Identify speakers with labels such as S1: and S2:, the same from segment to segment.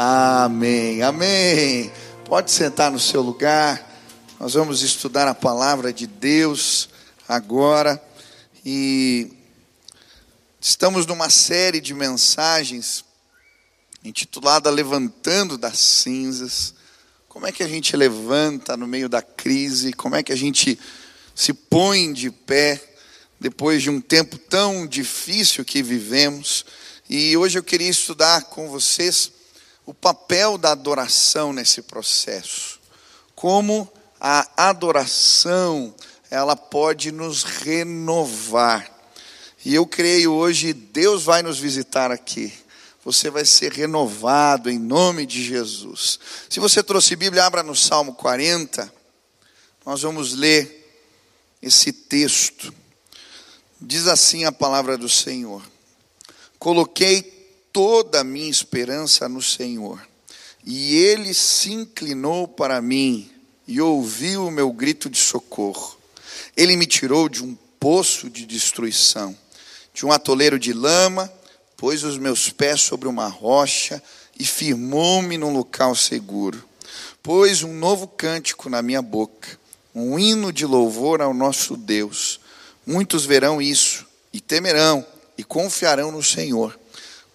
S1: Amém, amém. Pode sentar no seu lugar. Nós vamos estudar a palavra de Deus agora e estamos numa série de mensagens intitulada Levantando das Cinzas. Como é que a gente levanta no meio da crise? Como é que a gente se põe de pé depois de um tempo tão difícil que vivemos? E hoje eu queria estudar com vocês o papel da adoração nesse processo. Como a adoração, ela pode nos renovar. E eu creio hoje Deus vai nos visitar aqui. Você vai ser renovado em nome de Jesus. Se você trouxe Bíblia, abra no Salmo 40. Nós vamos ler esse texto. Diz assim a palavra do Senhor: Coloquei toda a minha esperança no Senhor. E ele se inclinou para mim e ouviu o meu grito de socorro. Ele me tirou de um poço de destruição, de um atoleiro de lama, pôs os meus pés sobre uma rocha e firmou-me num local seguro. Pôs um novo cântico na minha boca, um hino de louvor ao nosso Deus. Muitos verão isso e temerão e confiarão no Senhor.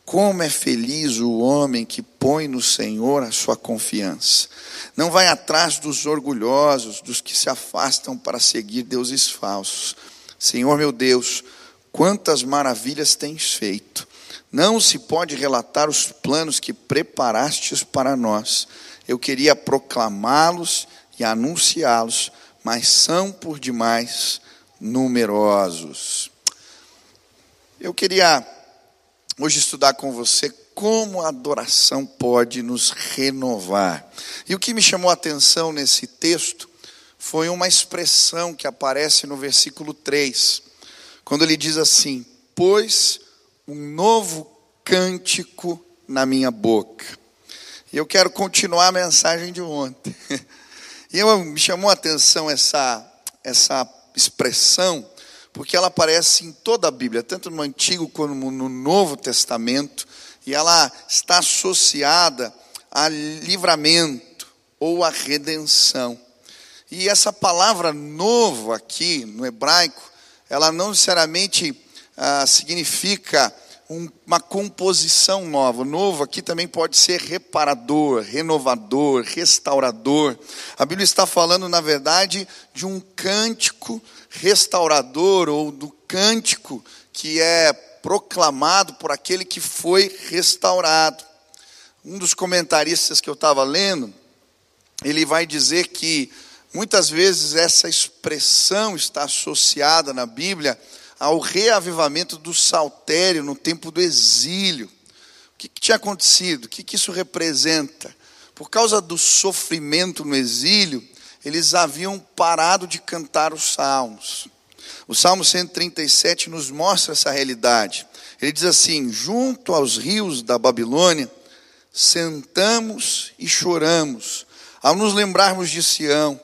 S1: Como é feliz o homem que põe no Senhor a sua confiança. Não vai atrás dos orgulhosos, dos que se afastam para seguir deuses falsos. Senhor meu Deus, quantas maravilhas tens feito. Não se pode relatar os planos que preparastes para nós. Eu queria proclamá-los e anunciá-los, mas são por demais numerosos. Eu queria hoje estudar com você como a adoração pode nos renovar. E o que me chamou a atenção nesse texto foi uma expressão que aparece no versículo 3, quando ele diz assim: Pois um novo cântico na minha boca. E eu quero continuar a mensagem de ontem. E eu, me chamou a atenção essa, essa expressão, porque ela aparece em toda a Bíblia, tanto no Antigo como no Novo Testamento, e ela está associada a livramento ou a redenção. E essa palavra novo aqui no hebraico, ela não necessariamente ah, significa uma composição nova. Novo aqui também pode ser reparador, renovador, restaurador. A Bíblia está falando, na verdade, de um cântico restaurador ou do cântico que é proclamado por aquele que foi restaurado. Um dos comentaristas que eu estava lendo, ele vai dizer que muitas vezes essa expressão está associada na Bíblia ao reavivamento do saltério no tempo do exílio. O que, que tinha acontecido? O que, que isso representa? Por causa do sofrimento no exílio, eles haviam parado de cantar os salmos. O Salmo 137 nos mostra essa realidade. Ele diz assim: Junto aos rios da Babilônia, sentamos e choramos, ao nos lembrarmos de Sião,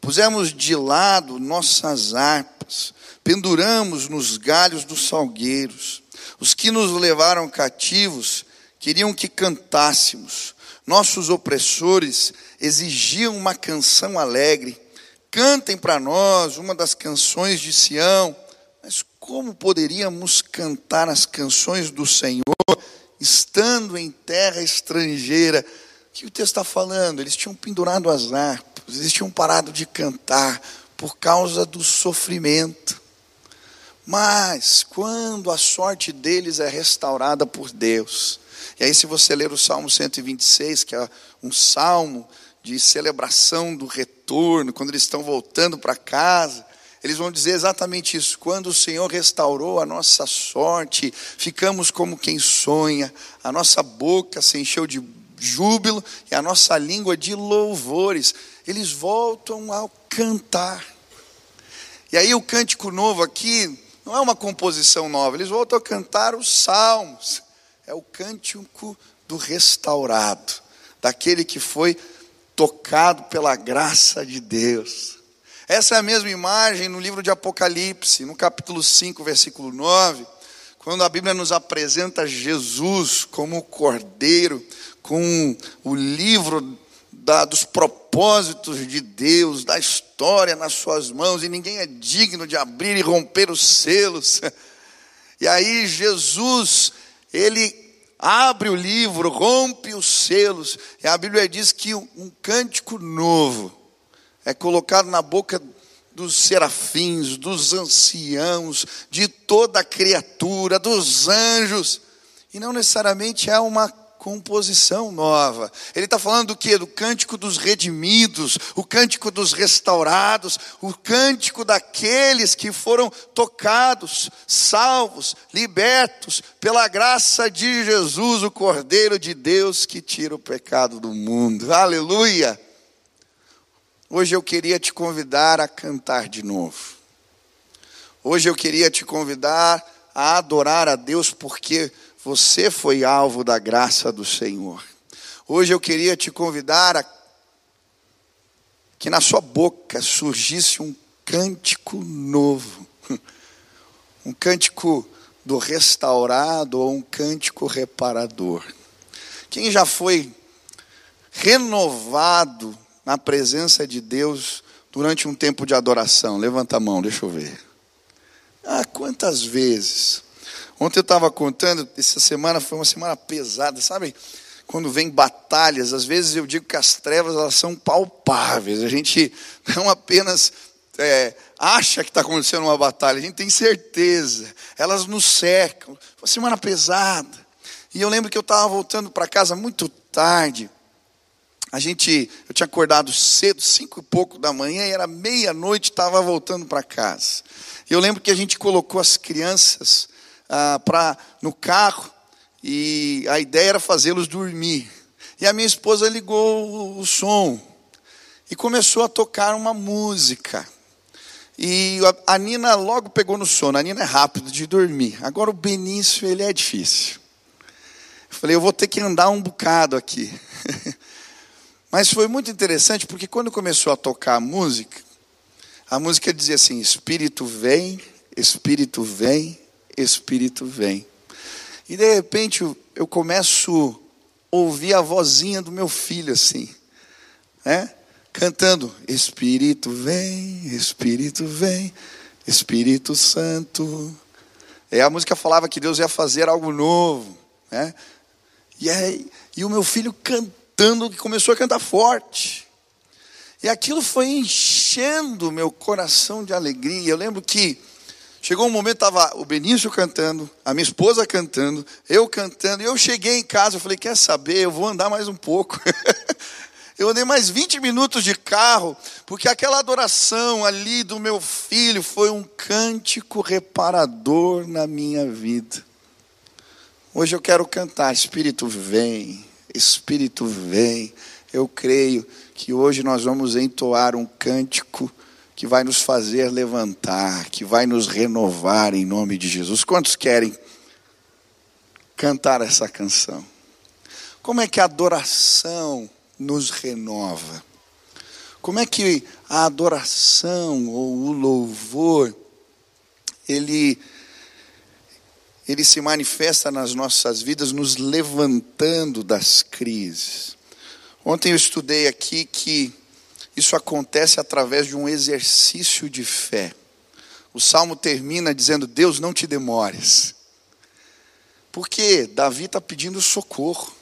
S1: pusemos de lado nossas harpas, penduramos nos galhos dos salgueiros. Os que nos levaram cativos queriam que cantássemos, nossos opressores exigiam uma canção alegre. Cantem para nós uma das canções de Sião. Mas como poderíamos cantar as canções do Senhor estando em terra estrangeira? O que o texto está falando? Eles tinham pendurado as harpas, eles tinham parado de cantar por causa do sofrimento. Mas quando a sorte deles é restaurada por Deus, e aí, se você ler o Salmo 126, que é um salmo de celebração do retorno, quando eles estão voltando para casa, eles vão dizer exatamente isso. Quando o Senhor restaurou a nossa sorte, ficamos como quem sonha, a nossa boca se encheu de júbilo e a nossa língua de louvores. Eles voltam a cantar. E aí o cântico novo aqui não é uma composição nova, eles voltam a cantar os salmos. É o cântico do restaurado, daquele que foi tocado pela graça de Deus. Essa é a mesma imagem no livro de Apocalipse, no capítulo 5, versículo 9, quando a Bíblia nos apresenta Jesus como o Cordeiro, com o livro da, dos propósitos de Deus, da história nas suas mãos, e ninguém é digno de abrir e romper os selos. E aí Jesus, ele abre o livro, rompe os selos, e a Bíblia diz que um cântico novo é colocado na boca dos serafins, dos anciãos, de toda a criatura, dos anjos, e não necessariamente é uma composição nova. Ele está falando do que? Do cântico dos redimidos, o cântico dos restaurados, o cântico daqueles que foram tocados, salvos, libertos pela graça de Jesus, o Cordeiro de Deus que tira o pecado do mundo. Aleluia! Hoje eu queria te convidar a cantar de novo. Hoje eu queria te convidar a adorar a Deus porque você foi alvo da graça do Senhor. Hoje eu queria te convidar a que na sua boca surgisse um cântico novo, um cântico do restaurado ou um cântico reparador. Quem já foi renovado na presença de Deus durante um tempo de adoração? Levanta a mão, deixa eu ver. Ah, quantas vezes? Ontem eu estava contando, essa semana foi uma semana pesada, sabe? Quando vem batalhas, às vezes eu digo que as trevas elas são palpáveis. A gente não apenas é, acha que está acontecendo uma batalha, a gente tem certeza. Elas nos cercam. Foi uma semana pesada. E eu lembro que eu estava voltando para casa muito tarde. A gente, eu tinha acordado cedo, cinco e pouco da manhã, e era meia-noite, estava voltando para casa. E eu lembro que a gente colocou as crianças ah, pra, no carro e a ideia era fazê-los dormir. E a minha esposa ligou o som e começou a tocar uma música. E a Nina logo pegou no sono. A Nina é rápido de dormir. Agora o Benício, ele é difícil. Eu falei, eu vou ter que andar um bocado aqui. Mas foi muito interessante porque quando começou a tocar a música, a música dizia assim: Espírito vem, Espírito vem, Espírito vem. E de repente eu começo a ouvir a vozinha do meu filho assim, né? Cantando: Espírito vem, Espírito vem, Espírito Santo. E a música falava que Deus ia fazer algo novo, né? E, aí, e o meu filho cantando, que começou a cantar forte. E aquilo foi enchendo meu coração de alegria. Eu lembro que Chegou um momento, estava o Benício cantando, a minha esposa cantando, eu cantando, e eu cheguei em casa, eu falei, quer saber, eu vou andar mais um pouco. eu andei mais 20 minutos de carro, porque aquela adoração ali do meu filho foi um cântico reparador na minha vida. Hoje eu quero cantar, Espírito vem, Espírito vem. Eu creio que hoje nós vamos entoar um cântico que vai nos fazer levantar, que vai nos renovar em nome de Jesus. Quantos querem cantar essa canção? Como é que a adoração nos renova? Como é que a adoração ou o louvor ele ele se manifesta nas nossas vidas nos levantando das crises. Ontem eu estudei aqui que isso acontece através de um exercício de fé. O salmo termina dizendo: Deus, não te demores. Porque Davi está pedindo socorro.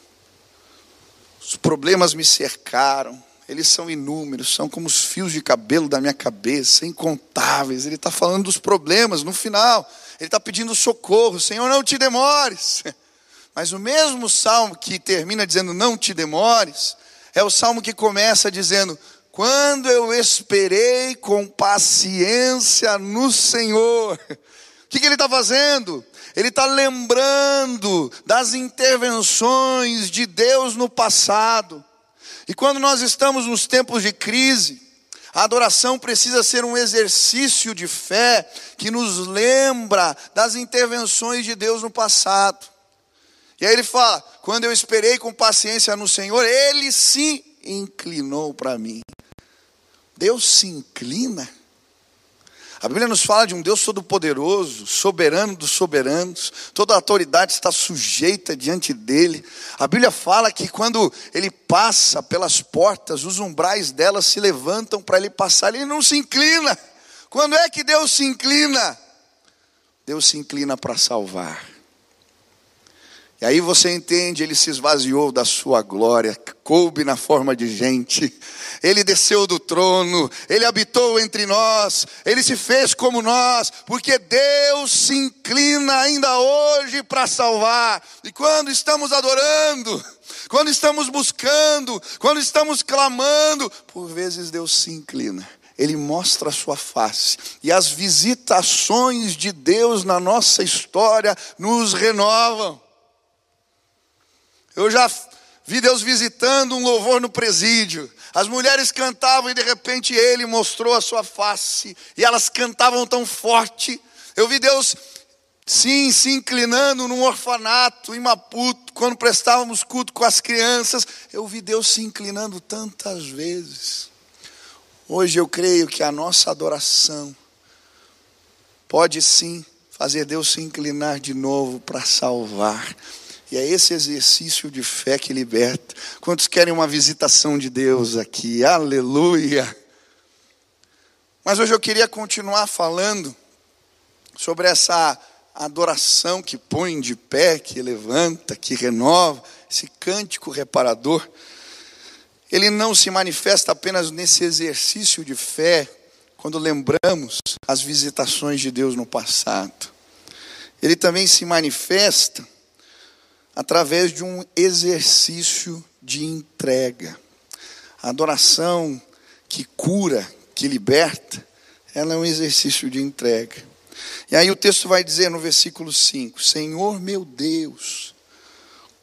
S1: Os problemas me cercaram, eles são inúmeros, são como os fios de cabelo da minha cabeça, incontáveis. Ele está falando dos problemas no final, ele está pedindo socorro: Senhor, não te demores. Mas o mesmo salmo que termina dizendo não te demores, é o salmo que começa dizendo: quando eu esperei com paciência no Senhor, o que, que ele está fazendo? Ele está lembrando das intervenções de Deus no passado. E quando nós estamos nos tempos de crise, a adoração precisa ser um exercício de fé que nos lembra das intervenções de Deus no passado. E aí ele fala: quando eu esperei com paciência no Senhor, ele se inclinou para mim. Deus se inclina. A Bíblia nos fala de um Deus todo-poderoso, soberano dos soberanos, toda autoridade está sujeita diante dele. A Bíblia fala que quando ele passa pelas portas, os umbrais delas se levantam para ele passar, ele não se inclina. Quando é que Deus se inclina? Deus se inclina para salvar. E aí você entende, ele se esvaziou da sua glória, coube na forma de gente, ele desceu do trono, ele habitou entre nós, ele se fez como nós, porque Deus se inclina ainda hoje para salvar. E quando estamos adorando, quando estamos buscando, quando estamos clamando, por vezes Deus se inclina. Ele mostra a sua face. E as visitações de Deus na nossa história nos renovam. Eu já vi Deus visitando um louvor no presídio. As mulheres cantavam e de repente ele mostrou a sua face. E elas cantavam tão forte. Eu vi Deus, sim, se inclinando num orfanato em Maputo, quando prestávamos culto com as crianças. Eu vi Deus se inclinando tantas vezes. Hoje eu creio que a nossa adoração pode sim fazer Deus se inclinar de novo para salvar. E é esse exercício de fé que liberta. Quantos querem uma visitação de Deus aqui? Aleluia! Mas hoje eu queria continuar falando sobre essa adoração que põe de pé, que levanta, que renova, esse cântico reparador. Ele não se manifesta apenas nesse exercício de fé, quando lembramos as visitações de Deus no passado. Ele também se manifesta através de um exercício de entrega. A adoração que cura, que liberta, ela é um exercício de entrega. E aí o texto vai dizer no versículo 5: Senhor meu Deus,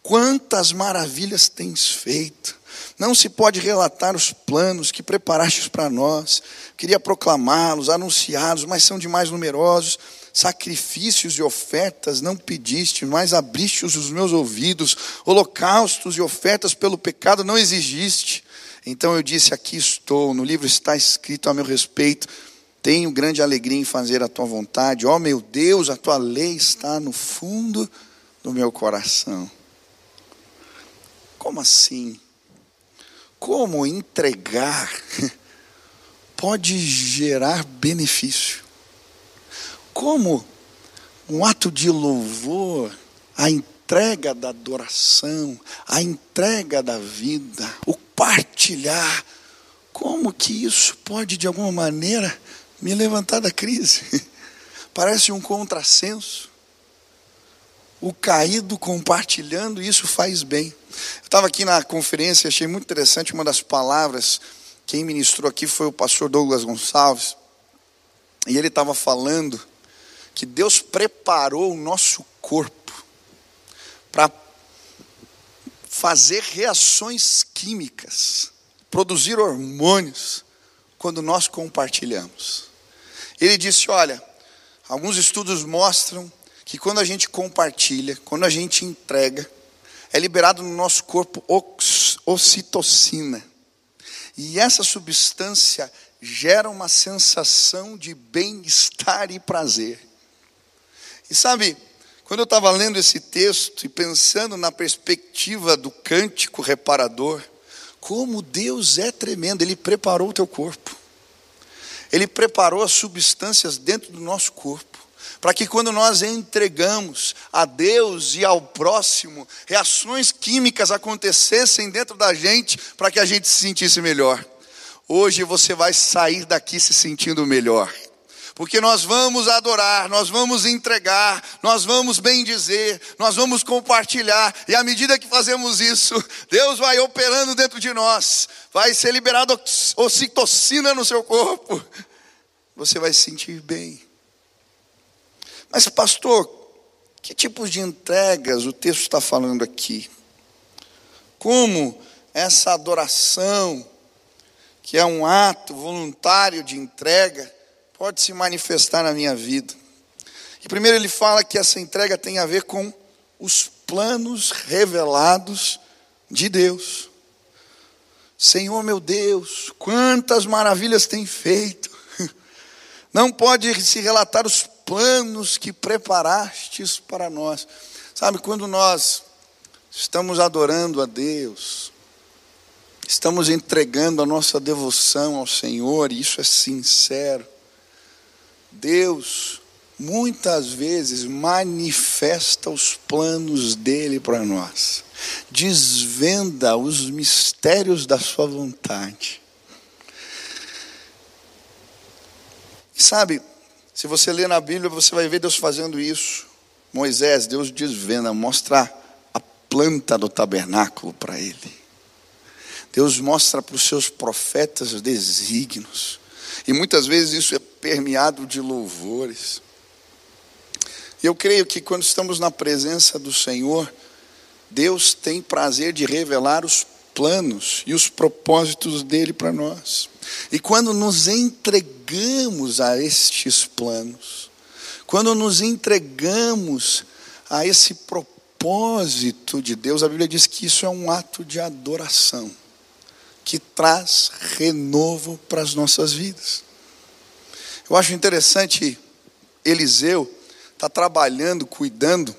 S1: quantas maravilhas tens feito. Não se pode relatar os planos que preparastes para nós. Queria proclamá-los, anunciá-los, mas são demais numerosos sacrifícios e ofertas não pediste, mas abriste os meus ouvidos, holocaustos e ofertas pelo pecado não exigiste. Então eu disse: Aqui estou, no livro está escrito a meu respeito, tenho grande alegria em fazer a tua vontade, ó oh, meu Deus, a tua lei está no fundo do meu coração. Como assim? Como entregar pode gerar benefício? Como um ato de louvor, a entrega da adoração, a entrega da vida, o partilhar, como que isso pode de alguma maneira me levantar da crise? Parece um contrassenso. O caído compartilhando, isso faz bem. Eu estava aqui na conferência, achei muito interessante uma das palavras. Quem ministrou aqui foi o pastor Douglas Gonçalves. E ele estava falando que Deus preparou o nosso corpo para fazer reações químicas, produzir hormônios, quando nós compartilhamos. Ele disse: olha, alguns estudos mostram que quando a gente compartilha, quando a gente entrega, é liberado no nosso corpo ocitocina. E essa substância gera uma sensação de bem-estar e prazer. E sabe, quando eu estava lendo esse texto e pensando na perspectiva do cântico reparador, como Deus é tremendo, Ele preparou o teu corpo, Ele preparou as substâncias dentro do nosso corpo, para que quando nós entregamos a Deus e ao próximo, reações químicas acontecessem dentro da gente, para que a gente se sentisse melhor. Hoje você vai sair daqui se sentindo melhor porque nós vamos adorar, nós vamos entregar, nós vamos bendizer, nós vamos compartilhar, e à medida que fazemos isso, Deus vai operando dentro de nós, vai ser liberado ocitocina no seu corpo, você vai se sentir bem. Mas, pastor, que tipos de entregas o texto está falando aqui? Como essa adoração, que é um ato voluntário de entrega, pode se manifestar na minha vida. E primeiro ele fala que essa entrega tem a ver com os planos revelados de Deus. Senhor meu Deus, quantas maravilhas tem feito. Não pode se relatar os planos que preparastes para nós. Sabe, quando nós estamos adorando a Deus, estamos entregando a nossa devoção ao Senhor, e isso é sincero. Deus muitas vezes manifesta os planos dele para nós, desvenda os mistérios da sua vontade. E sabe, se você ler na Bíblia, você vai ver Deus fazendo isso. Moisés, Deus desvenda, mostra a planta do tabernáculo para ele. Deus mostra para os seus profetas os desígnios. E muitas vezes isso é permeado de louvores. E eu creio que quando estamos na presença do Senhor, Deus tem prazer de revelar os planos e os propósitos dele para nós. E quando nos entregamos a estes planos, quando nos entregamos a esse propósito de Deus, a Bíblia diz que isso é um ato de adoração, que traz renovo para as nossas vidas. Eu acho interessante Eliseu está trabalhando, cuidando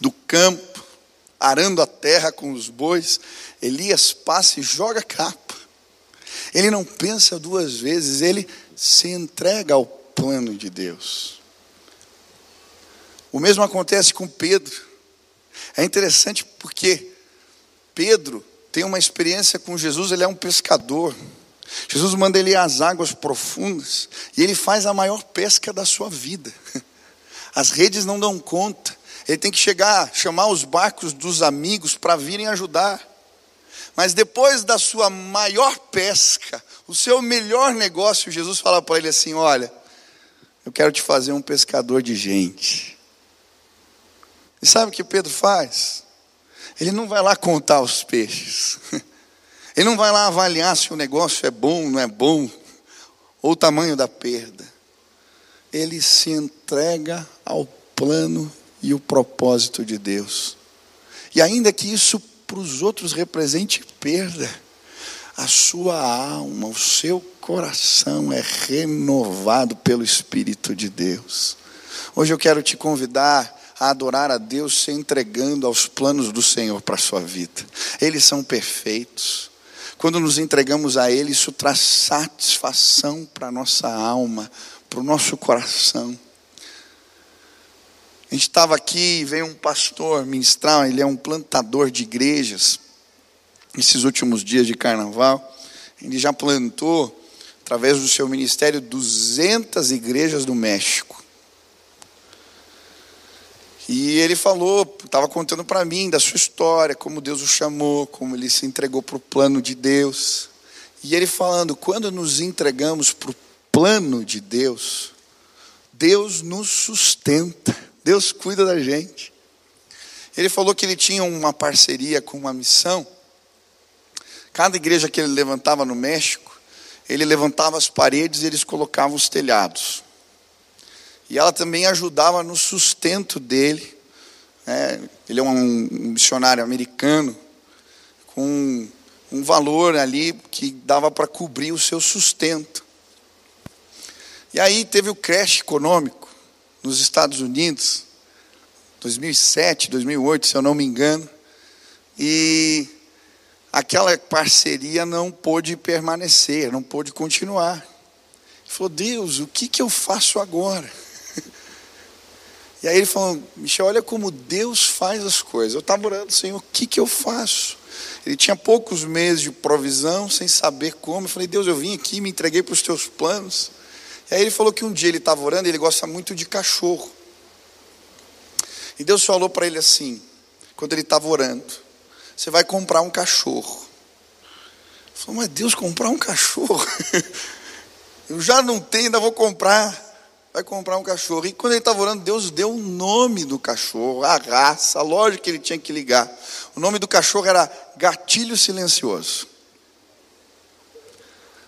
S1: do campo, arando a terra com os bois. Elias passa e joga capa. Ele não pensa duas vezes, ele se entrega ao plano de Deus. O mesmo acontece com Pedro. É interessante porque Pedro tem uma experiência com Jesus, ele é um pescador. Jesus manda ele às águas profundas e ele faz a maior pesca da sua vida. As redes não dão conta. Ele tem que chegar, chamar os barcos dos amigos para virem ajudar. Mas depois da sua maior pesca, o seu melhor negócio, Jesus fala para ele assim: Olha, eu quero te fazer um pescador de gente. E sabe o que Pedro faz? Ele não vai lá contar os peixes. Ele não vai lá avaliar se o negócio é bom, não é bom, ou o tamanho da perda ele se entrega ao plano e o propósito de Deus. E ainda que isso para os outros represente perda, a sua alma, o seu coração é renovado pelo Espírito de Deus. Hoje eu quero te convidar a adorar a Deus se entregando aos planos do Senhor para a sua vida. Eles são perfeitos. Quando nos entregamos a Ele, isso traz satisfação para a nossa alma, para o nosso coração. A gente estava aqui, veio um pastor ministrar, ele é um plantador de igrejas. Esses últimos dias de carnaval, ele já plantou, através do seu ministério, 200 igrejas do México. E ele falou, estava contando para mim da sua história, como Deus o chamou, como ele se entregou para o plano de Deus. E ele falando, quando nos entregamos para o plano de Deus, Deus nos sustenta, Deus cuida da gente. Ele falou que ele tinha uma parceria com uma missão. Cada igreja que ele levantava no México, ele levantava as paredes e eles colocavam os telhados. E ela também ajudava no sustento dele. Né? Ele é um missionário americano com um valor ali que dava para cobrir o seu sustento. E aí teve o crash econômico nos Estados Unidos, 2007, 2008, se eu não me engano, e aquela parceria não pôde permanecer, não pôde continuar. Ele falou: Deus, o que, que eu faço agora? E aí ele falou: Michel, olha como Deus faz as coisas. Eu estava orando, Senhor, o que, que eu faço? Ele tinha poucos meses de provisão, sem saber como. Eu falei: Deus, eu vim aqui, me entreguei para os teus planos. E aí ele falou que um dia ele estava orando e ele gosta muito de cachorro. E Deus falou para ele assim, quando ele estava orando: Você vai comprar um cachorro. Ele falou, mas Deus, comprar um cachorro? Eu já não tenho, ainda vou comprar. Vai comprar um cachorro. E quando ele estava orando, Deus deu o nome do cachorro, a raça, a loja que ele tinha que ligar. O nome do cachorro era Gatilho Silencioso.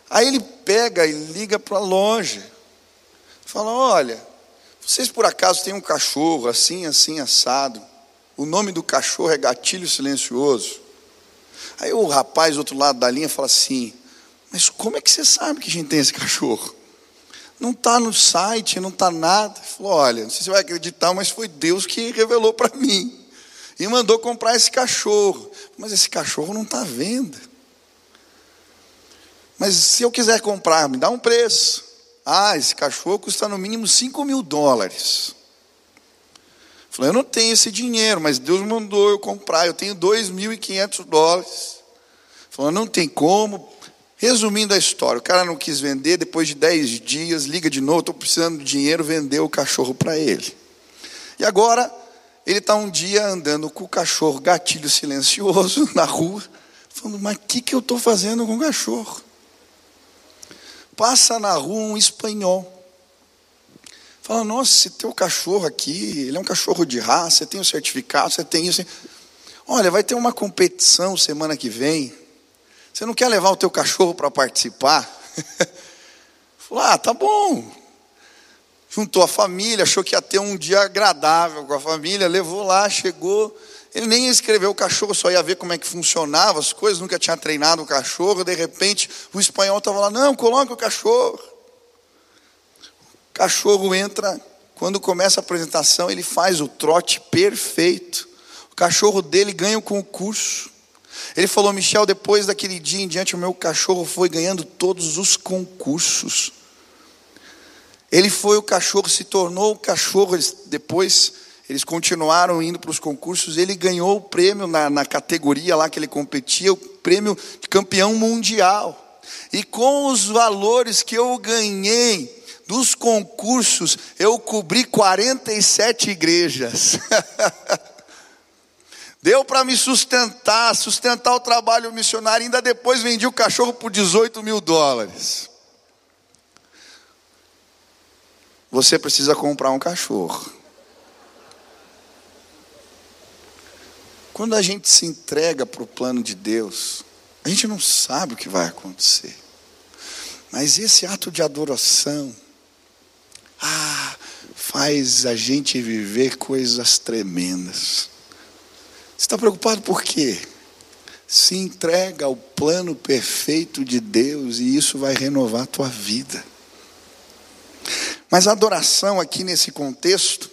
S1: Aí ele pega e liga para a loja. Fala: Olha, vocês por acaso têm um cachorro assim, assim, assado? O nome do cachorro é Gatilho Silencioso. Aí o rapaz do outro lado da linha fala assim: Mas como é que você sabe que a gente tem esse cachorro? Não está no site, não está nada. Ele falou: Olha, não sei se você vai acreditar, mas foi Deus que revelou para mim. E mandou comprar esse cachorro. Mas esse cachorro não está à venda. Mas se eu quiser comprar, me dá um preço. Ah, esse cachorro custa no mínimo 5 mil dólares. Falei, eu não tenho esse dinheiro, mas Deus mandou eu comprar, eu tenho 2.500 dólares. Falou, não tem como. Resumindo a história, o cara não quis vender, depois de 10 dias, liga de novo, estou precisando de dinheiro, vendeu o cachorro para ele. E agora, ele está um dia andando com o cachorro gatilho silencioso na rua, falando, mas o que, que eu estou fazendo com o cachorro? Passa na rua um espanhol. Fala, nossa, esse teu cachorro aqui, ele é um cachorro de raça, você tem o um certificado, você tem isso. Olha, vai ter uma competição semana que vem. Você não quer levar o teu cachorro para participar? Falou, ah, tá bom. Juntou a família, achou que ia ter um dia agradável com a família, levou lá, chegou. Ele nem escreveu o cachorro, só ia ver como é que funcionava as coisas, nunca tinha treinado o cachorro. De repente, o espanhol estava lá, não, coloca o cachorro. O cachorro entra, quando começa a apresentação, ele faz o trote perfeito. O cachorro dele ganha o concurso. Ele falou, Michel, depois daquele dia em diante, o meu cachorro foi ganhando todos os concursos. Ele foi o cachorro, se tornou o cachorro, depois eles continuaram indo para os concursos. Ele ganhou o prêmio na, na categoria lá que ele competia, o prêmio de campeão mundial. E com os valores que eu ganhei dos concursos, eu cobri 47 igrejas. Deu para me sustentar, sustentar o trabalho missionário. Ainda depois vendi o cachorro por 18 mil dólares. Você precisa comprar um cachorro. Quando a gente se entrega para o plano de Deus, a gente não sabe o que vai acontecer. Mas esse ato de adoração, ah, faz a gente viver coisas tremendas. Está preocupado por quê? Se entrega ao plano perfeito de Deus e isso vai renovar a tua vida. Mas a adoração aqui nesse contexto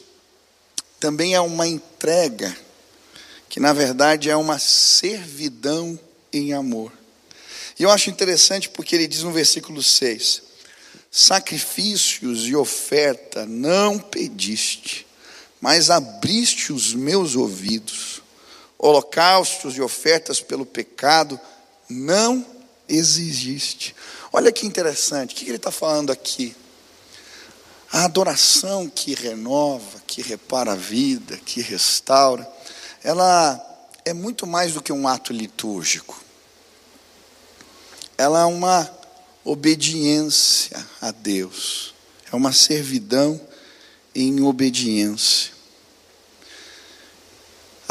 S1: também é uma entrega que na verdade é uma servidão em amor. E eu acho interessante porque ele diz no versículo 6: Sacrifícios e oferta não pediste, mas abriste os meus ouvidos. Holocaustos e ofertas pelo pecado não exigiste. Olha que interessante, o que ele está falando aqui? A adoração que renova, que repara a vida, que restaura ela é muito mais do que um ato litúrgico. Ela é uma obediência a Deus, é uma servidão em obediência.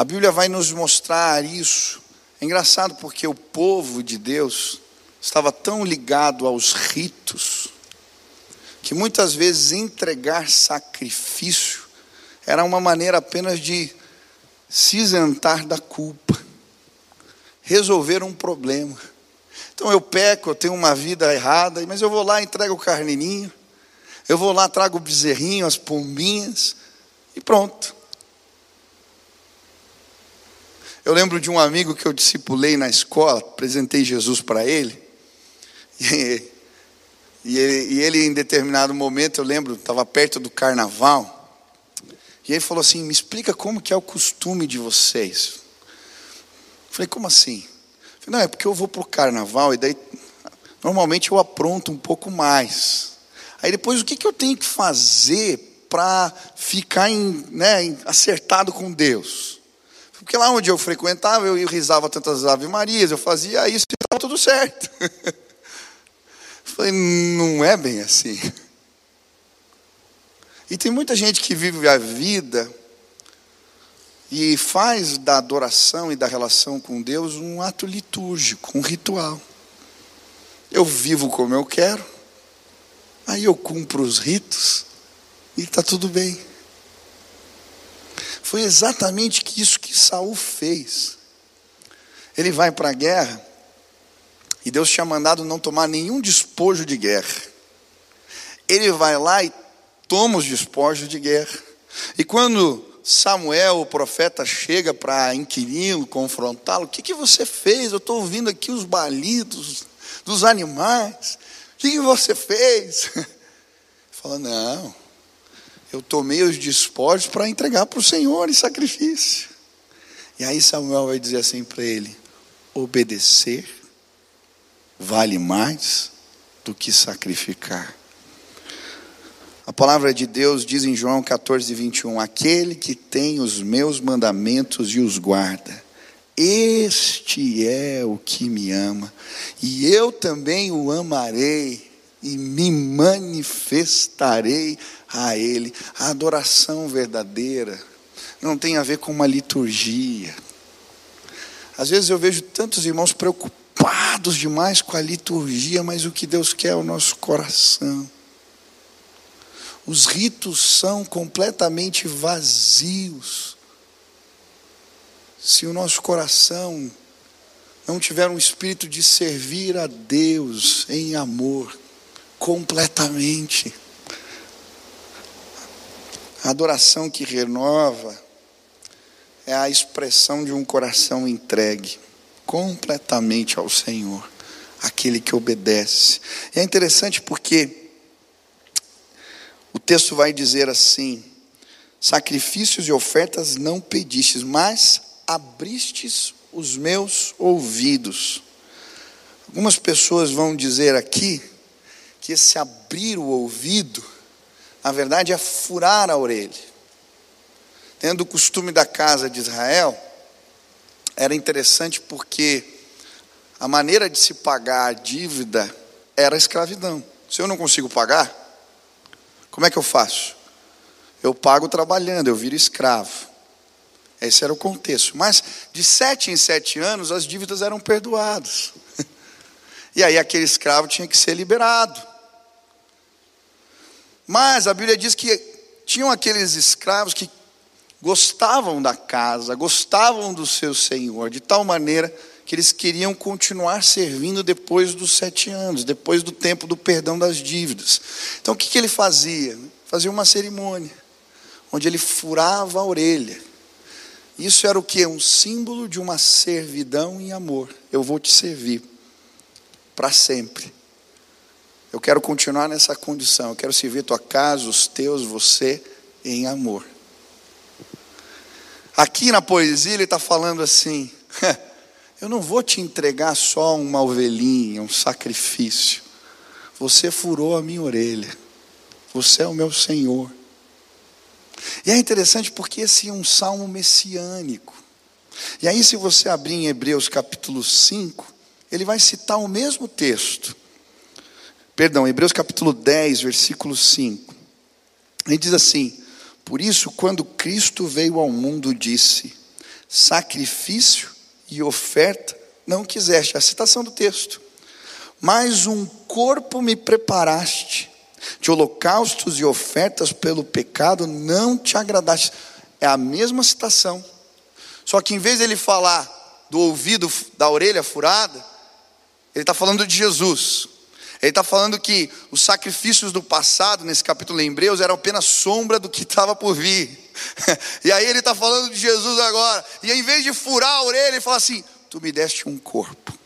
S1: A Bíblia vai nos mostrar isso. É engraçado porque o povo de Deus estava tão ligado aos ritos que muitas vezes entregar sacrifício era uma maneira apenas de se isentar da culpa, resolver um problema. Então eu peco, eu tenho uma vida errada, mas eu vou lá, entrego o carneirinho, eu vou lá, trago o bezerrinho, as pombinhas, e pronto. Eu lembro de um amigo que eu discipulei na escola, apresentei Jesus para ele, e, ele, e ele, em determinado momento, eu lembro, estava perto do carnaval, e ele falou assim: Me explica como que é o costume de vocês. Eu falei: Como assim? Falei, Não, é porque eu vou para o carnaval e daí normalmente eu apronto um pouco mais. Aí depois o que, que eu tenho que fazer para ficar em, né, acertado com Deus? Porque lá onde eu frequentava, eu rezava tantas Ave Marias, eu fazia isso e estava tudo certo. Falei, não é bem assim. E tem muita gente que vive a vida e faz da adoração e da relação com Deus um ato litúrgico, um ritual. Eu vivo como eu quero, aí eu cumpro os ritos e está tudo bem. Foi exatamente isso que Saul fez. Ele vai para a guerra e Deus tinha mandado não tomar nenhum despojo de guerra. ele vai lá e toma os despojos de guerra. E quando Samuel, o profeta, chega para inquiri-lo, confrontá-lo: O que, que você fez? Eu estou ouvindo aqui os balidos dos animais. O que, que você fez? Fala: Não, eu tomei os despojos para entregar para o Senhor em sacrifício. E aí Samuel vai dizer assim para ele: Obedecer vale mais do que sacrificar. A palavra de Deus diz em João 14, 21: Aquele que tem os meus mandamentos e os guarda, este é o que me ama, e eu também o amarei e me manifestarei a Ele. A adoração verdadeira não tem a ver com uma liturgia. Às vezes eu vejo tantos irmãos preocupados demais com a liturgia, mas o que Deus quer é o nosso coração. Os ritos são completamente vazios. Se o nosso coração não tiver um espírito de servir a Deus em amor, completamente. A adoração que renova é a expressão de um coração entregue completamente ao Senhor, aquele que obedece. E é interessante porque o texto vai dizer assim: sacrifícios e ofertas não pedistes, mas abristes os meus ouvidos. Algumas pessoas vão dizer aqui que esse abrir o ouvido, na verdade, é furar a orelha. Tendo o costume da casa de Israel, era interessante porque a maneira de se pagar a dívida era a escravidão. Se eu não consigo pagar, como é que eu faço? Eu pago trabalhando, eu viro escravo. Esse era o contexto. Mas de sete em sete anos as dívidas eram perdoadas. E aí aquele escravo tinha que ser liberado. Mas a Bíblia diz que tinham aqueles escravos que gostavam da casa, gostavam do seu senhor, de tal maneira que eles queriam continuar servindo depois dos sete anos, depois do tempo do perdão das dívidas. Então o que, que ele fazia? Fazia uma cerimônia, onde ele furava a orelha. Isso era o que? Um símbolo de uma servidão em amor. Eu vou te servir para sempre. Eu quero continuar nessa condição. Eu quero servir tua casa, os teus, você, em amor. Aqui na poesia ele está falando assim. Eu não vou te entregar só uma ovelhinha, um sacrifício. Você furou a minha orelha. Você é o meu Senhor. E é interessante porque esse é um salmo messiânico. E aí, se você abrir em Hebreus capítulo 5, ele vai citar o mesmo texto. Perdão, Hebreus capítulo 10, versículo 5. Ele diz assim: Por isso, quando Cristo veio ao mundo, disse: Sacrifício e oferta não quiseste. A citação do texto. Mas um corpo me preparaste, de holocaustos e ofertas pelo pecado não te agradaste. É a mesma citação. Só que em vez de ele falar do ouvido, da orelha furada, ele está falando de Jesus. Ele está falando que os sacrifícios do passado, nesse capítulo em Hebreus, eram apenas sombra do que estava por vir. E aí ele está falando de Jesus agora. E em vez de furar a orelha, ele fala assim: Tu me deste um corpo.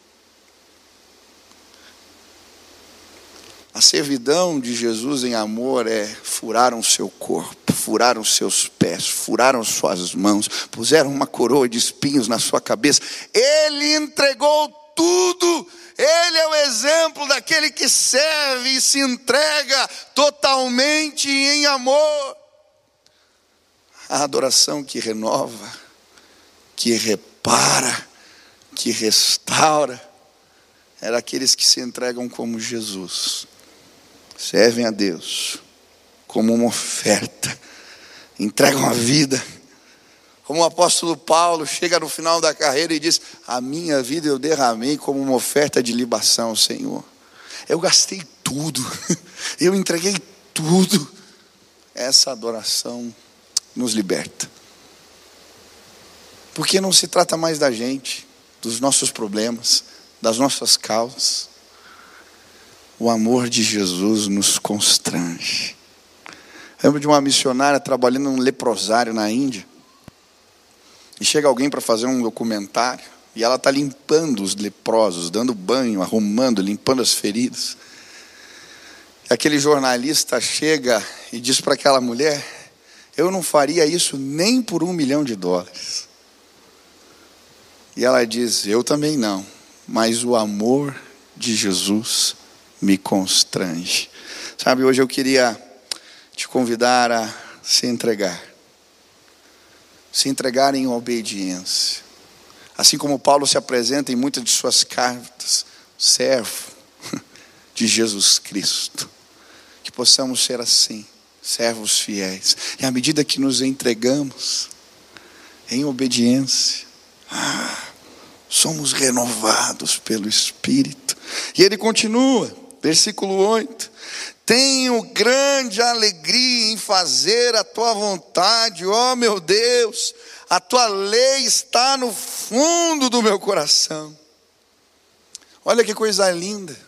S1: A servidão de Jesus em amor é furaram seu corpo, furaram seus pés, furaram suas mãos, puseram uma coroa de espinhos na sua cabeça. Ele entregou tudo. Ele é o exemplo daquele que serve e se entrega totalmente em amor a adoração que renova, que repara, que restaura, era aqueles que se entregam como Jesus, servem a Deus como uma oferta, entregam a vida. Como o apóstolo Paulo chega no final da carreira e diz: A minha vida eu derramei como uma oferta de libação, Senhor. Eu gastei tudo, eu entreguei tudo. Essa adoração nos liberta. Porque não se trata mais da gente, dos nossos problemas, das nossas causas. o amor de Jesus nos constrange. Lembro de uma missionária trabalhando num leprosário na Índia. E chega alguém para fazer um documentário. E ela está limpando os leprosos, dando banho, arrumando, limpando as feridas. E aquele jornalista chega e diz para aquela mulher: Eu não faria isso nem por um milhão de dólares. E ela diz: Eu também não, mas o amor de Jesus me constrange. Sabe, hoje eu queria te convidar a se entregar. Se entregar em obediência. Assim como Paulo se apresenta em muitas de suas cartas, servo de Jesus Cristo. Que possamos ser assim, servos fiéis. E à medida que nos entregamos em obediência, ah, somos renovados pelo Espírito. E ele continua, versículo 8: tenho grande alegria em fazer a tua vontade, ó oh, meu Deus, a tua lei está no fundo do meu coração. Olha que coisa linda.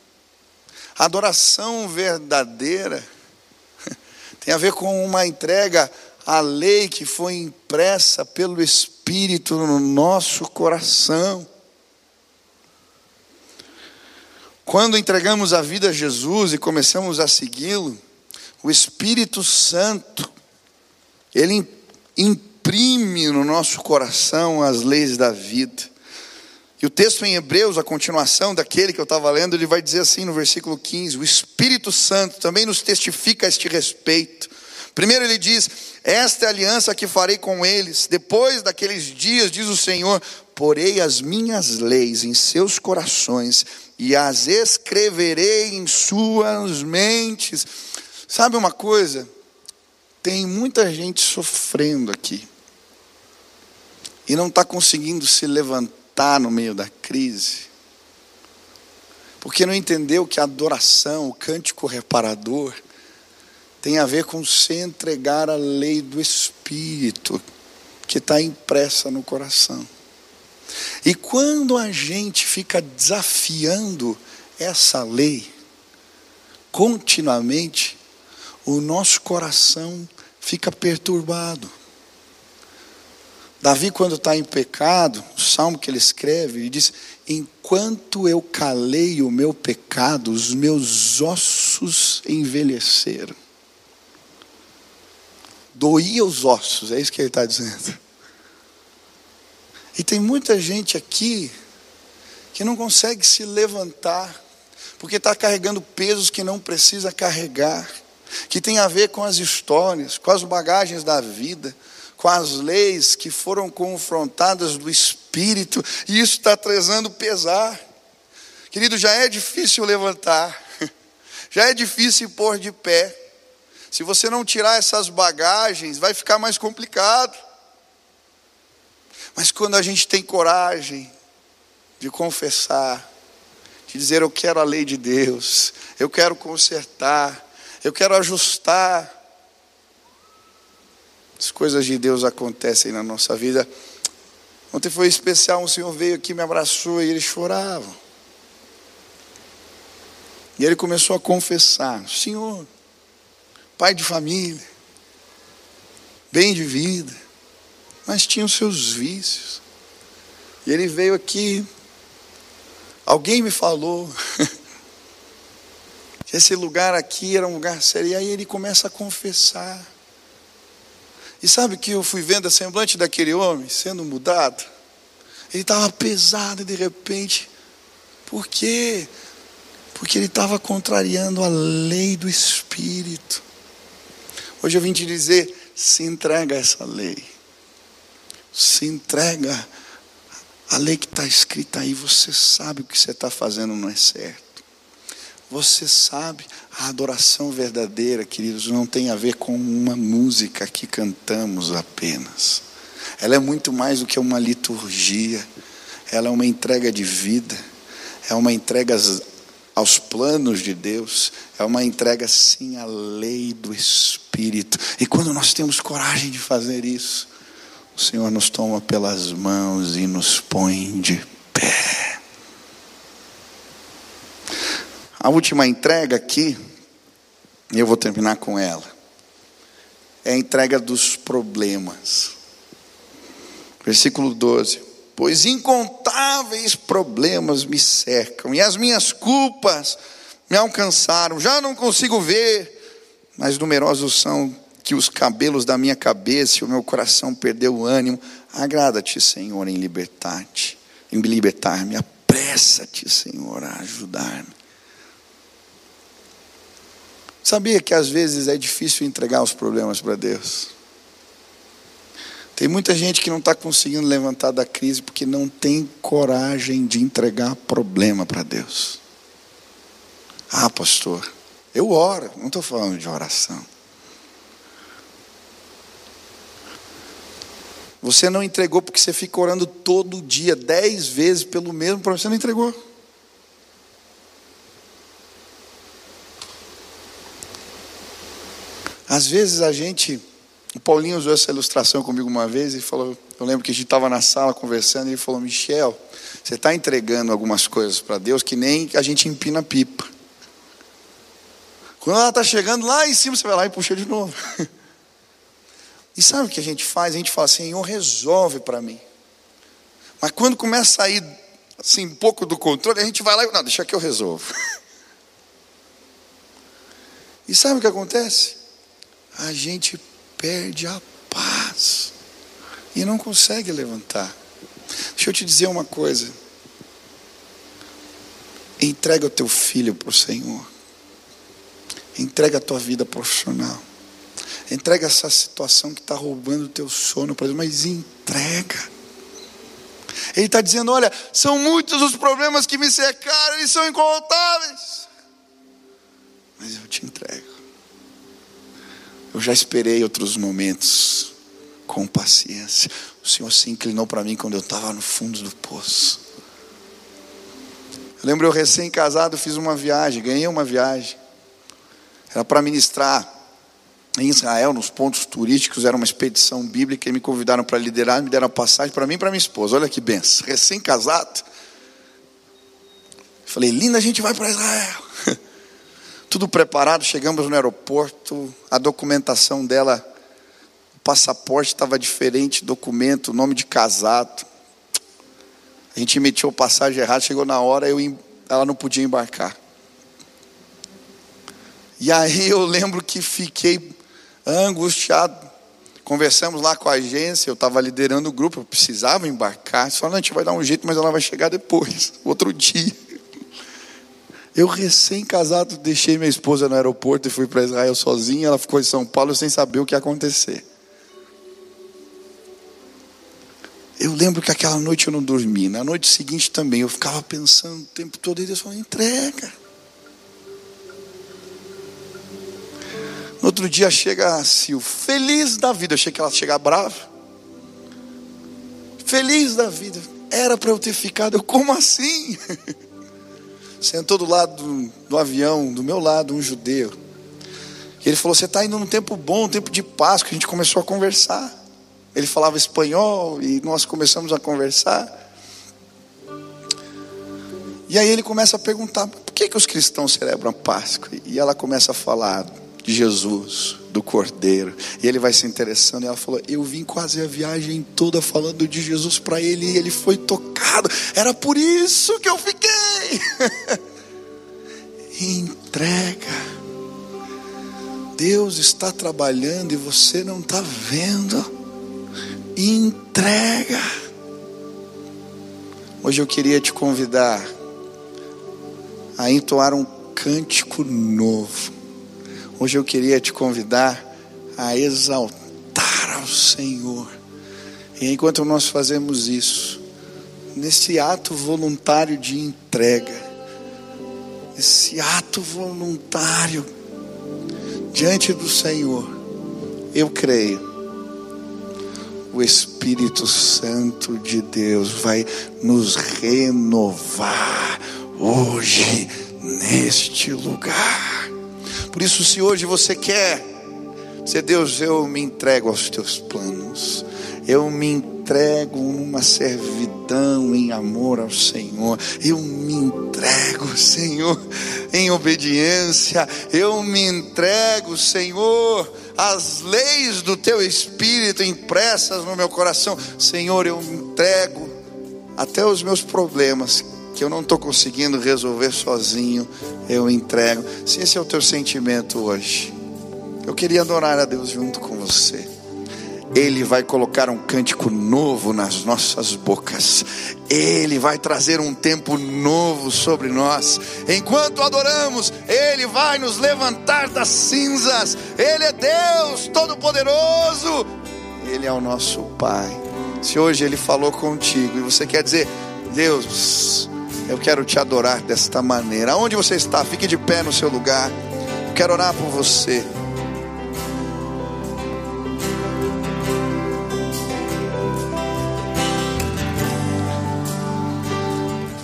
S1: Adoração verdadeira tem a ver com uma entrega à lei que foi impressa pelo Espírito no nosso coração. Quando entregamos a vida a Jesus e começamos a segui-lo, o Espírito Santo, ele imprime no nosso coração as leis da vida. E o texto em Hebreus, a continuação daquele que eu estava lendo, ele vai dizer assim no versículo 15: O Espírito Santo também nos testifica a este respeito. Primeiro ele diz: Esta é a aliança que farei com eles. Depois daqueles dias, diz o Senhor, porei as minhas leis em seus corações e as escreverei em suas mentes. Sabe uma coisa? Tem muita gente sofrendo aqui e não está conseguindo se levantar no meio da crise, porque não entendeu que a adoração, o cântico reparador, tem a ver com se entregar à lei do Espírito, que está impressa no coração. E quando a gente fica desafiando essa lei continuamente, o nosso coração fica perturbado. Davi, quando está em pecado, o salmo que ele escreve, ele diz: Enquanto eu calei o meu pecado, os meus ossos envelheceram. Doía os ossos, é isso que ele está dizendo. E tem muita gente aqui que não consegue se levantar, porque está carregando pesos que não precisa carregar, que tem a ver com as histórias, com as bagagens da vida, com as leis que foram confrontadas do Espírito, e isso está trazendo pesar. Querido, já é difícil levantar, já é difícil pôr de pé. Se você não tirar essas bagagens, vai ficar mais complicado. Mas quando a gente tem coragem de confessar, de dizer eu quero a lei de Deus, eu quero consertar, eu quero ajustar, as coisas de Deus acontecem na nossa vida. Ontem foi especial, um senhor veio aqui, me abraçou e eles choravam. E ele começou a confessar: Senhor, pai de família, bem de vida, mas tinha os seus vícios. E ele veio aqui, alguém me falou que esse lugar aqui era um lugar sério, e aí ele começa a confessar. E sabe que eu fui vendo a semblante daquele homem sendo mudado? Ele estava pesado de repente, por quê? Porque ele estava contrariando a lei do Espírito. Hoje eu vim te dizer: se entrega a essa lei se entrega à lei que está escrita aí, você sabe o que você está fazendo não é certo. Você sabe, a adoração verdadeira, queridos, não tem a ver com uma música que cantamos apenas. Ela é muito mais do que uma liturgia. Ela é uma entrega de vida. É uma entrega aos planos de Deus. É uma entrega, sim, à lei do Espírito. E quando nós temos coragem de fazer isso, o Senhor nos toma pelas mãos e nos põe de pé. A última entrega aqui, e eu vou terminar com ela, é a entrega dos problemas. Versículo 12: Pois incontáveis problemas me cercam, e as minhas culpas me alcançaram, já não consigo ver, mas numerosos são que os cabelos da minha cabeça e o meu coração perdeu o ânimo. Agrada-te, Senhor, em libertar-te, em libertar-me. Apressa-te, Senhor, a ajudar-me. Sabia que às vezes é difícil entregar os problemas para Deus? Tem muita gente que não está conseguindo levantar da crise porque não tem coragem de entregar problema para Deus. Ah, pastor, eu oro, não estou falando de oração. Você não entregou porque você fica orando todo dia, dez vezes pelo mesmo problema, você não entregou. Às vezes a gente, o Paulinho usou essa ilustração comigo uma vez e falou, eu lembro que a gente estava na sala conversando e ele falou, Michel, você está entregando algumas coisas para Deus que nem a gente empina pipa. Quando ela está chegando lá em cima, você vai lá e puxa de novo. E sabe o que a gente faz? A gente fala, Senhor, resolve para mim. Mas quando começa a sair assim, um pouco do controle, a gente vai lá e, não, deixa que eu resolvo. E sabe o que acontece? A gente perde a paz e não consegue levantar. Deixa eu te dizer uma coisa. Entrega o teu filho para o Senhor. Entrega a tua vida profissional. Entrega essa situação que está roubando o teu sono, exemplo, mas entrega. Ele está dizendo: olha, são muitos os problemas que me cercaram, eles são incontáveis. Mas eu te entrego. Eu já esperei outros momentos com paciência. O Senhor se inclinou para mim quando eu estava no fundo do poço. Eu lembro eu recém-casado, fiz uma viagem, ganhei uma viagem. Era para ministrar em Israel, nos pontos turísticos, era uma expedição bíblica e me convidaram para liderar, me deram passagem para mim e para minha esposa. Olha que benção, recém-casado. Falei, linda, a gente vai para Israel. Tudo preparado, chegamos no aeroporto, a documentação dela, o passaporte estava diferente, documento, nome de casado. A gente emitiu passagem errada, chegou na hora, eu, ela não podia embarcar. E aí eu lembro que fiquei angustiado. Conversamos lá com a agência, eu estava liderando o grupo, eu precisava embarcar. Só a gente vai dar um jeito, mas ela vai chegar depois, outro dia. Eu recém-casado deixei minha esposa no aeroporto e fui para Israel sozinha. Ela ficou em São Paulo sem saber o que ia acontecer. Eu lembro que aquela noite eu não dormi. Na noite seguinte também eu ficava pensando o tempo todo e Deus falou: entrega. No outro dia chega a Sil, feliz da vida. Eu achei que ela ia chegar brava. Feliz da vida. Era para eu ter ficado. Eu, como assim? Sentou do lado do, do, avião, do meu lado, um judeu. E ele falou: Você está indo num tempo bom, um tempo de. Que a gente começou a conversar. Ele falava espanhol e nós começamos a conversar. E aí ele começa a perguntar: Por que, que os cristãos celebram a Páscoa? E ela começa a falar de Jesus, do Cordeiro. E ele vai se interessando. E ela falou: Eu vim quase a viagem toda falando de Jesus para ele e ele foi tocado. Era por isso que eu fiquei. Entrega. Deus está trabalhando e você não está vendo. Entrega. Hoje eu queria te convidar a entoar um cântico novo Hoje eu queria te convidar a exaltar ao Senhor. E enquanto nós fazemos isso, nesse ato voluntário de entrega, esse ato voluntário diante do Senhor, eu creio, o Espírito Santo de Deus vai nos renovar hoje neste lugar. Por isso, se hoje você quer ser Deus, eu me entrego aos teus planos. Eu me entrego numa servidão em amor ao Senhor. Eu me entrego, Senhor. em obediência. Eu me entrego, Senhor, às leis do teu espírito impressas no meu coração. Senhor, eu me entrego até os meus problemas que eu não estou conseguindo resolver sozinho, eu entrego. Se esse é o teu sentimento hoje, eu queria adorar a Deus junto com você. Ele vai colocar um cântico novo nas nossas bocas. Ele vai trazer um tempo novo sobre nós. Enquanto adoramos, Ele vai nos levantar das cinzas. Ele é Deus Todo-Poderoso. Ele é o nosso Pai. Se hoje Ele falou contigo e você quer dizer, Deus, eu quero te adorar desta maneira. Aonde você está? Fique de pé no seu lugar. Eu quero orar por você.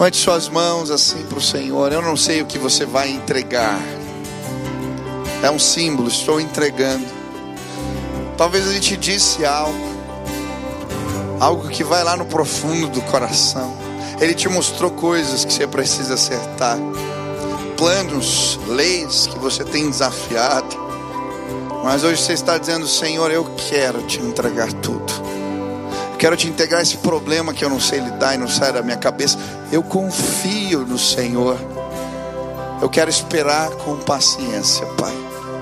S1: Levante suas mãos assim para o Senhor. Eu não sei o que você vai entregar. É um símbolo, estou entregando. Talvez ele te disse algo. Algo que vai lá no profundo do coração. Ele te mostrou coisas que você precisa acertar. Planos, leis que você tem desafiado. Mas hoje você está dizendo, Senhor, eu quero te entregar tudo. Quero te integrar esse problema que eu não sei lidar e não sai da minha cabeça. Eu confio no Senhor. Eu quero esperar com paciência, Pai,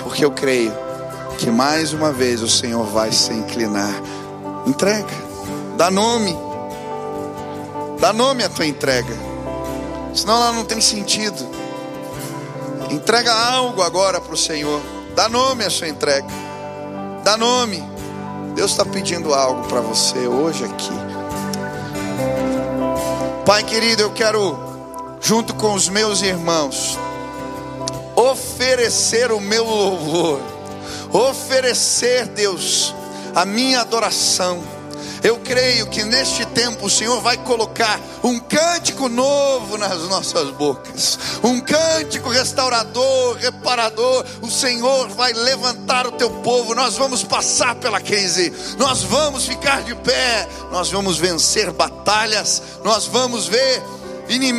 S1: porque eu creio que mais uma vez o Senhor vai se inclinar. Entrega, dá nome, dá nome à tua entrega, senão ela não tem sentido. Entrega algo agora para o Senhor, dá nome à sua entrega, dá nome. Deus está pedindo algo para você hoje aqui. Pai querido, eu quero, junto com os meus irmãos, oferecer o meu louvor, oferecer, Deus, a minha adoração eu creio que neste tempo o Senhor vai colocar um cântico novo nas nossas bocas, um cântico restaurador, reparador. O Senhor vai levantar o teu povo. Nós vamos passar pela crise, nós vamos ficar de pé, nós vamos vencer batalhas, nós vamos ver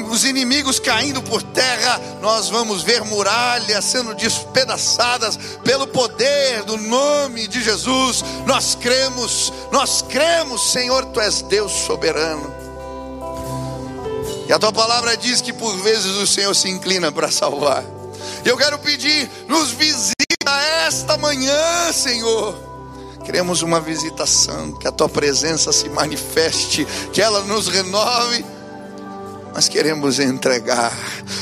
S1: os inimigos caindo por terra, nós vamos ver muralhas sendo despedaçadas pelo poder do nome de Jesus. Nós cremos, nós cremos, Senhor, tu és Deus soberano. E a tua palavra diz que por vezes o Senhor se inclina para salvar. E eu quero pedir, nos visita esta manhã, Senhor. Queremos uma visitação, que a tua presença se manifeste, que ela nos renove nós queremos entregar.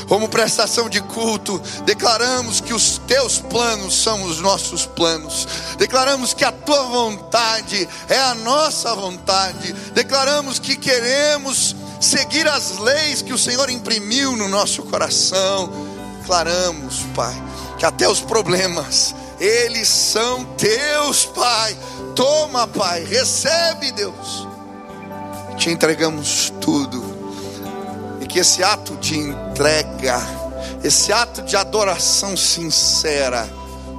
S1: Como prestação de culto, declaramos que os teus planos são os nossos planos. Declaramos que a tua vontade é a nossa vontade. Declaramos que queremos seguir as leis que o Senhor imprimiu no nosso coração. Declaramos, Pai, que até os problemas, eles são teus, Pai. Toma, Pai, recebe, Deus. Te entregamos tudo que esse ato de entrega, esse ato de adoração sincera,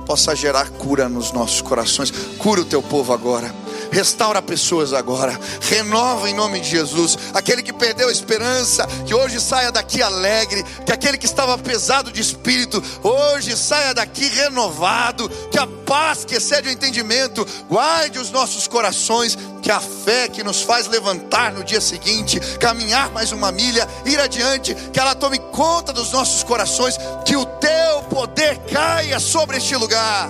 S1: possa gerar cura nos nossos corações. Cura o teu povo agora restaura pessoas agora, renova em nome de Jesus. Aquele que perdeu a esperança, que hoje saia daqui alegre, que aquele que estava pesado de espírito, hoje saia daqui renovado, que a paz que excede o entendimento guarde os nossos corações, que a fé que nos faz levantar no dia seguinte, caminhar mais uma milha, ir adiante, que ela tome conta dos nossos corações, que o teu poder caia sobre este lugar,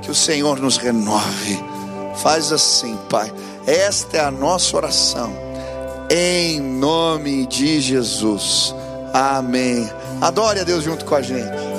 S1: que o Senhor nos renove Faz assim, Pai. Esta é a nossa oração. Em nome de Jesus. Amém. Adore a Deus junto com a gente.